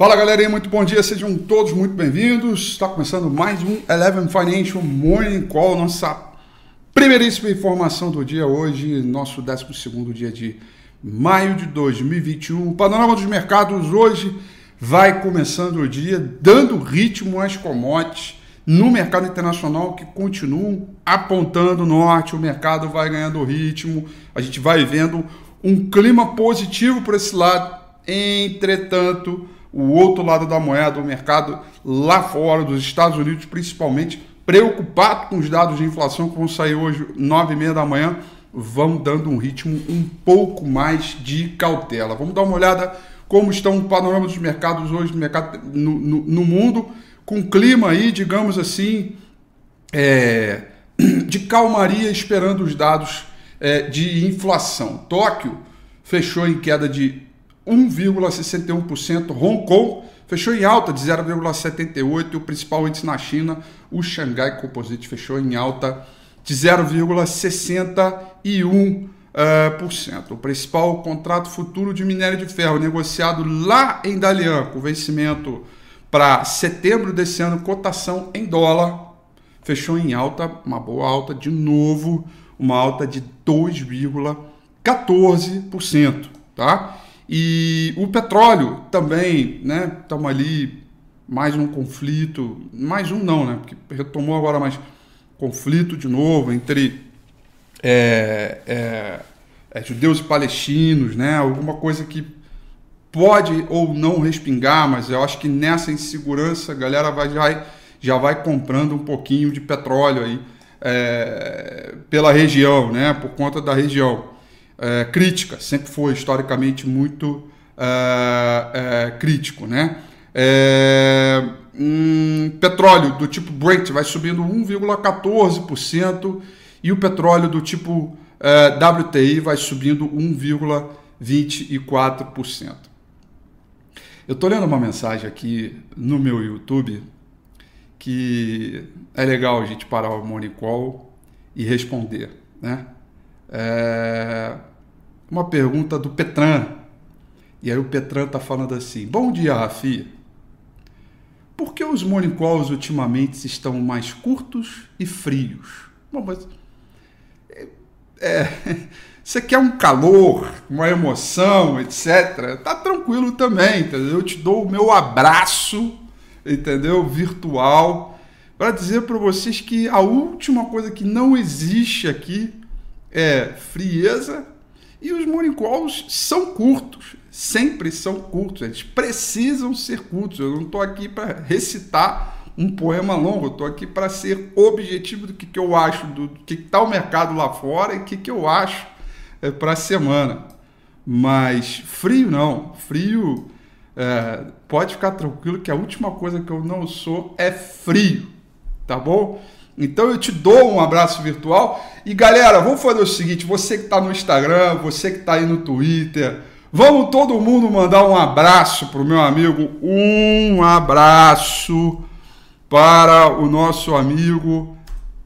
Fala galerinha, muito bom dia, sejam todos muito bem-vindos. Está começando mais um Eleven Financial Morning Call, nossa primeiríssima informação do dia hoje, nosso 12 dia de maio de 2021. O panorama dos mercados hoje vai começando o dia dando ritmo às commodities no mercado internacional que continuam apontando norte, o mercado vai ganhando ritmo, a gente vai vendo um clima positivo por esse lado. Entretanto, o outro lado da moeda, o mercado lá fora, dos Estados Unidos principalmente, preocupado com os dados de inflação que vão sair hoje, nove e meia da manhã, vão dando um ritmo um pouco mais de cautela. Vamos dar uma olhada como estão o panorama dos mercados hoje no, mercado, no, no, no mundo, com clima aí, digamos assim, é, de calmaria, esperando os dados é, de inflação. Tóquio fechou em queda de 1,61%. Hong Kong fechou em alta de 0,78%. E o principal índice na China, o Shanghai Composite, fechou em alta de 0,61%. Uh, cento. O principal contrato futuro de minério de ferro negociado lá em Dalian, com vencimento para setembro desse ano, cotação em dólar, fechou em alta, uma boa alta de novo, uma alta de 2,14%, tá? E o petróleo também, né? Estamos ali, mais um conflito, mais um não, né? Porque retomou agora mais conflito de novo entre é, é, é, judeus e palestinos, né? Alguma coisa que pode ou não respingar, mas eu acho que nessa insegurança a galera vai, já, já vai comprando um pouquinho de petróleo aí é, pela região, né? Por conta da região é, crítica, sempre foi historicamente muito é, é crítico. Né? É, um petróleo do tipo Brent vai subindo 1,14% e o petróleo do tipo é, WTI vai subindo 1,24%. Eu estou lendo uma mensagem aqui no meu YouTube que é legal a gente parar o morning call e responder, né? É, uma pergunta do Petran. E aí o Petran está falando assim: Bom dia, Rafi. Por que os morning calls ultimamente estão mais curtos e frios? Bom, mas. É, é, você quer um calor, uma emoção, etc. Tá tranquilo também, entendeu? Eu te dou o meu abraço, entendeu? Virtual, para dizer para vocês que a última coisa que não existe aqui é frieza e os morning calls são curtos, sempre são curtos, eles precisam ser curtos. Eu não estou aqui para recitar um poema longo, eu estou aqui para ser objetivo do que, que eu acho, do, do que está o mercado lá fora e o que, que eu acho é, para a semana. Mas frio não, frio é, pode ficar tranquilo que a última coisa que eu não sou é frio, tá bom? Então eu te dou um abraço virtual. E galera, vamos fazer o seguinte: você que está no Instagram, você que está aí no Twitter, vamos todo mundo mandar um abraço para o meu amigo. Um abraço para o nosso amigo,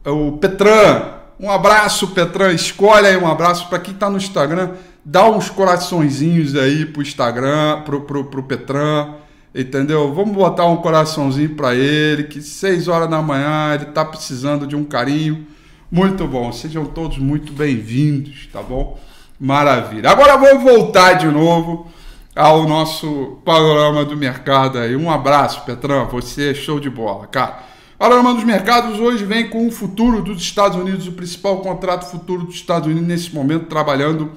o Petran. Um abraço, Petran. Escolhe aí um abraço para quem está no Instagram. Dá uns coraçõezinhos aí pro Instagram, pro, pro, pro Petran entendeu? Vamos botar um coraçãozinho para ele, que seis horas da manhã ele tá precisando de um carinho. Muito bom, sejam todos muito bem-vindos, tá bom? Maravilha. Agora vamos voltar de novo ao nosso panorama do mercado aí. Um abraço, Petrão, você é show de bola, cara. Panorama dos mercados hoje vem com o futuro dos Estados Unidos, o principal contrato futuro dos Estados Unidos nesse momento trabalhando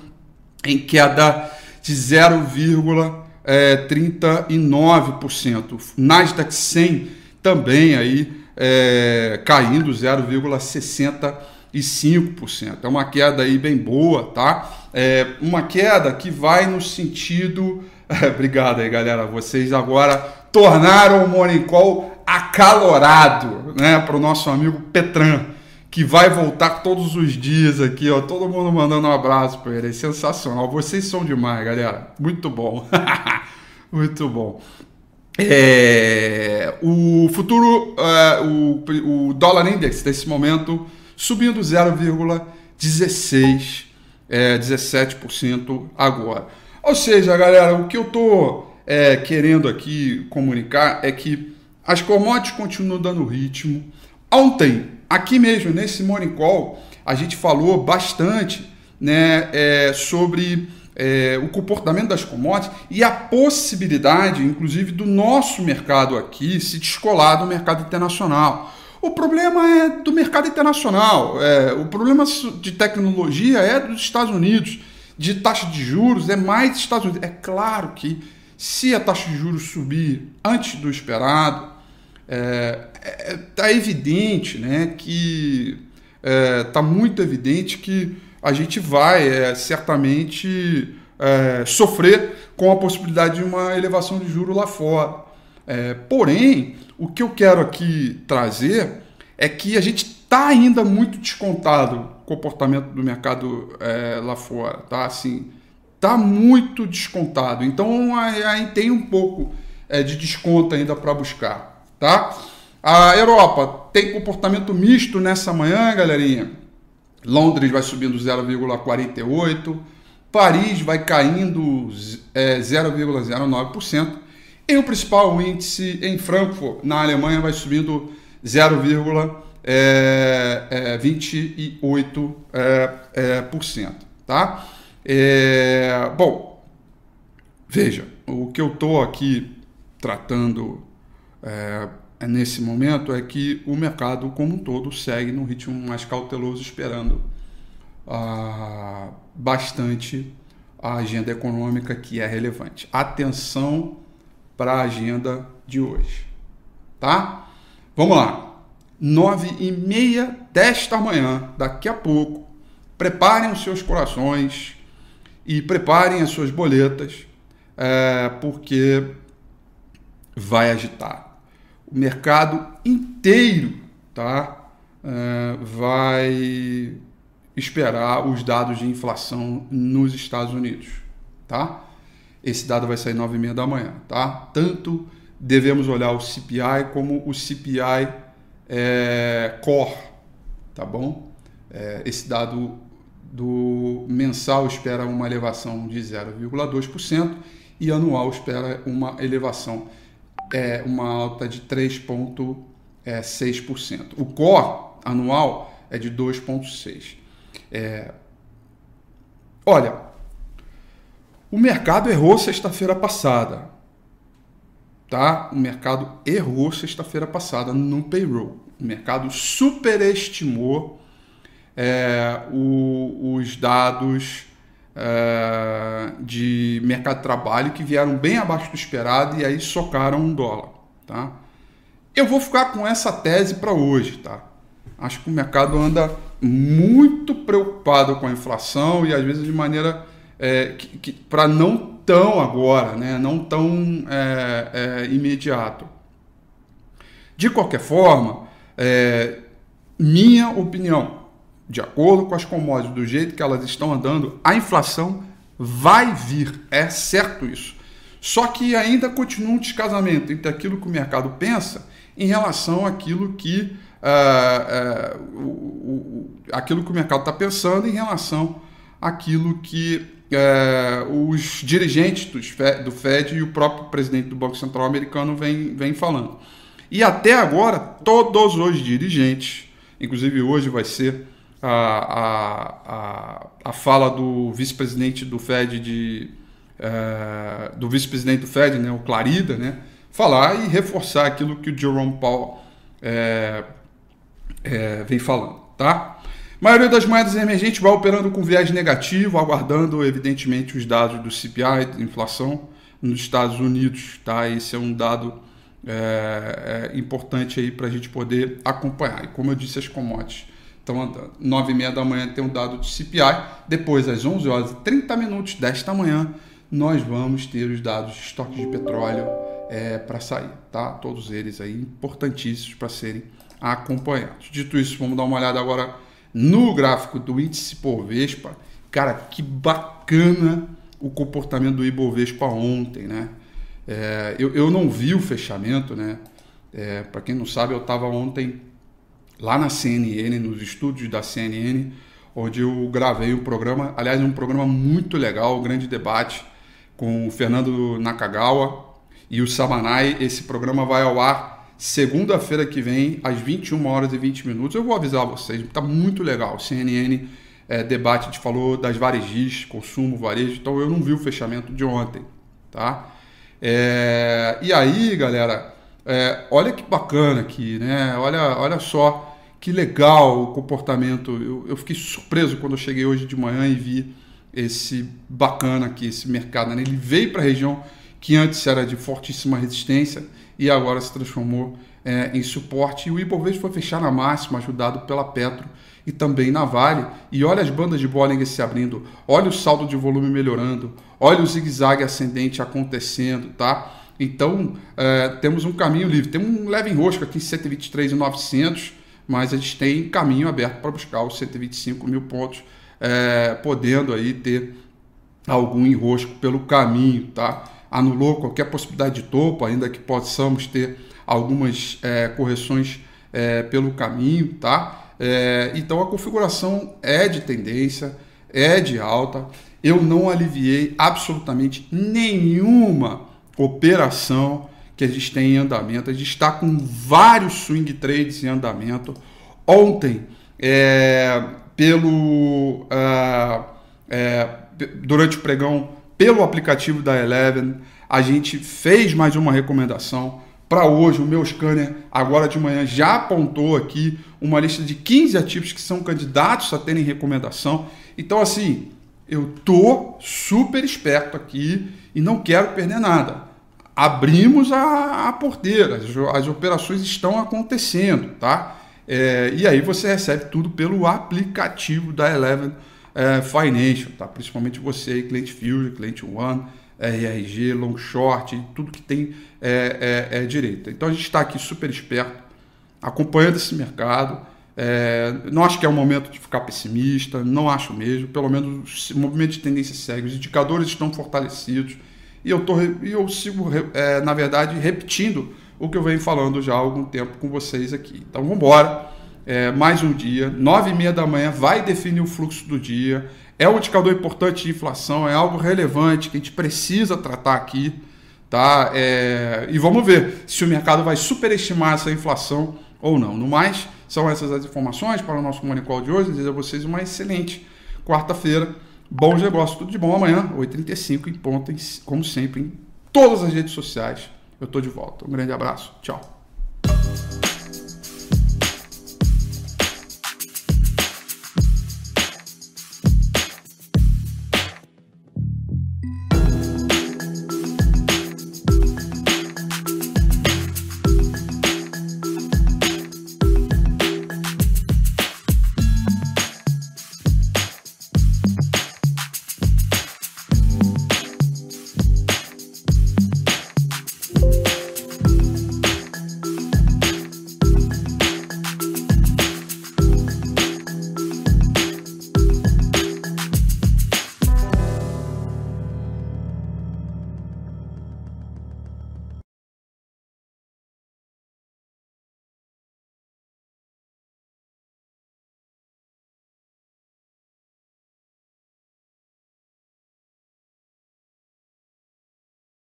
em queda de 0,5 é, 39%. Nasdaq 100 também aí é, caindo 0,65%. É uma queda aí bem boa, tá? É uma queda que vai no sentido. obrigado aí, galera. Vocês agora tornaram o Morning Call acalorado, né? Para o nosso amigo Petran que vai voltar todos os dias aqui, ó. Todo mundo mandando um abraço para ele. É sensacional. Vocês são demais, galera. Muito bom. Muito bom. É, o futuro, é, o, o dólar index nesse momento subindo 0,16, é, 17% agora. Ou seja, galera, o que eu tô é, querendo aqui comunicar é que as commodities continuam dando ritmo. Ontem, aqui mesmo, nesse Morning Call, a gente falou bastante né, é, sobre é, o comportamento das commodities e a possibilidade, inclusive, do nosso mercado aqui se descolar do mercado internacional. O problema é do mercado internacional, é, o problema de tecnologia é dos Estados Unidos, de taxa de juros é mais dos Estados Unidos. É claro que se a taxa de juros subir antes do esperado, é, é, tá evidente né, que está é, muito evidente que a gente vai é, certamente é, sofrer com a possibilidade de uma elevação de juros lá fora. Porém, o que eu quero aqui trazer é que a gente está ainda muito descontado o comportamento do mercado é, lá fora, tá? Assim, tá muito descontado. Então, aí tem um pouco é, de desconto ainda para buscar, tá? A Europa tem comportamento misto nessa manhã, galerinha. Londres vai subindo 0,48%, Paris vai caindo é, 0,09%, e o principal índice em Frankfurt, na Alemanha, vai subindo 0,28%. É, é, é, por cento, tá? É, bom, veja, o que eu estou aqui tratando é, é, nesse momento é que o mercado como um todo segue no ritmo mais cauteloso, esperando ah, bastante a agenda econômica que é relevante. Atenção para a agenda de hoje, tá? Vamos lá. Nove e meia desta manhã, daqui a pouco, preparem os seus corações e preparem as suas boletas, é, porque vai agitar o mercado inteiro tá, uh, vai esperar os dados de inflação nos Estados Unidos. Tá? Esse dado vai sair 9 e meia da manhã. Tá? Tanto devemos olhar o CPI como o CPI é, Core. Tá bom? É, esse dado do mensal espera uma elevação de 0,2% e anual espera uma elevação é uma alta de 3,6%. O core anual é de 2,6%. É... Olha, o mercado errou sexta-feira passada. Tá? O mercado errou sexta-feira passada no payroll. O mercado superestimou é, o, os dados uh, de mercado de trabalho que vieram bem abaixo do esperado e aí socaram um dólar. Tá? Eu vou ficar com essa tese para hoje. Tá? Acho que o mercado anda muito preocupado com a inflação e às vezes de maneira é, que, que para não tão agora, né? não tão é, é, imediato. De qualquer forma, minha opinião, de acordo com as commodities, do jeito que elas estão andando, a inflação vai vir, é certo isso. Só que ainda continua um descasamento entre aquilo que o mercado pensa em relação àquilo que, uh, uh, o, o, aquilo que o mercado está pensando em relação àquilo que uh, os dirigentes do Fed e o próprio presidente do Banco Central americano vem, vem falando. E até agora, todos os dirigentes, inclusive hoje vai ser a, a, a, fala do vice-presidente do Fed, de, é, do vice-presidente do Fed, né, o Clarida, né, falar e reforçar aquilo que o Jerome Powell é, é, vem falando. Tá? A maioria das moedas emergentes vai operando com viés negativo, aguardando, evidentemente, os dados do CPI, inflação, nos Estados Unidos. Tá? Esse é um dado é, é importante aí para a gente poder acompanhar. E como eu disse, as commodities estão andando. 9 e meia da manhã tem um dado de CPI. Depois, às 11 horas e 30 minutos desta manhã, nós vamos ter os dados de estoque de petróleo é, para sair, tá? Todos eles aí importantíssimos para serem acompanhados. Dito isso, vamos dar uma olhada agora no gráfico do índice Bovespa. Cara, que bacana o comportamento do Ibovespa ontem, né? É, eu, eu não vi o fechamento, né? É, para quem não sabe, eu estava ontem lá na CNN, nos estúdios da CNN, onde eu gravei um programa, aliás, um programa muito legal, um grande debate com o Fernando Nakagawa, E o Samanai, esse programa vai ao ar segunda-feira que vem, às 21 horas e 20 minutos. Eu vou avisar vocês, está muito legal. CNN é, debate, a gente falou das varejis, consumo, varejo, então eu não vi o fechamento de ontem, tá? É, e aí, galera, é, olha que bacana aqui, né? Olha, olha só que legal o comportamento. Eu, eu fiquei surpreso quando eu cheguei hoje de manhã e vi esse bacana aqui, esse mercado. Né? Ele veio para a região que antes era de fortíssima resistência e agora se transformou é, em suporte. E o Ibovespa foi fechar na máxima, ajudado pela Petro e também na Vale. E olha as bandas de Bollinger se abrindo, olha o saldo de volume melhorando, olha o zigue-zague ascendente acontecendo, tá? Então, é, temos um caminho livre. Tem um leve enrosco aqui em 123,900, mas a gente tem caminho aberto para buscar os 125 mil pontos, é, podendo aí ter algum enrosco pelo caminho, tá? Anulou qualquer possibilidade de topo, ainda que possamos ter algumas é, correções é, pelo caminho, tá? É, então a configuração é de tendência, é de alta. Eu não aliviei absolutamente nenhuma operação que a gente tem em andamento. A gente está com vários swing trades em andamento. Ontem, é, pelo é, é durante o pregão, pelo aplicativo da Eleven, a gente fez mais uma recomendação para hoje, o meu scanner, agora de manhã, já apontou aqui uma lista de 15 ativos que são candidatos a terem recomendação. Então, assim, eu tô super esperto aqui e não quero perder nada. Abrimos a, a porteira, as, as, operações estão acontecendo, tá? É, e aí você recebe tudo pelo aplicativo da Eleven é, Financial, tá? Principalmente você, cliente Fusion, cliente One RRG, long short, tudo que tem é, é, é direito. Então a gente está aqui super esperto, acompanhando esse mercado. É, não acho que é o momento de ficar pessimista, não acho mesmo. Pelo menos o movimento de tendência segue, os indicadores estão fortalecidos e eu, tô, eu sigo, é, na verdade, repetindo o que eu venho falando já há algum tempo com vocês aqui. Então vamos embora. É, mais um dia, nove e meia da manhã, vai definir o fluxo do dia. É um indicador importante de inflação, é algo relevante que a gente precisa tratar aqui. Tá? É... E vamos ver se o mercado vai superestimar essa inflação ou não. No mais, são essas as informações para o nosso Money Call de hoje. Desejo a vocês uma excelente quarta-feira. Bons negócios, tudo de bom amanhã, 8h35 em ponto, como sempre, em todas as redes sociais. Eu estou de volta. Um grande abraço. Tchau.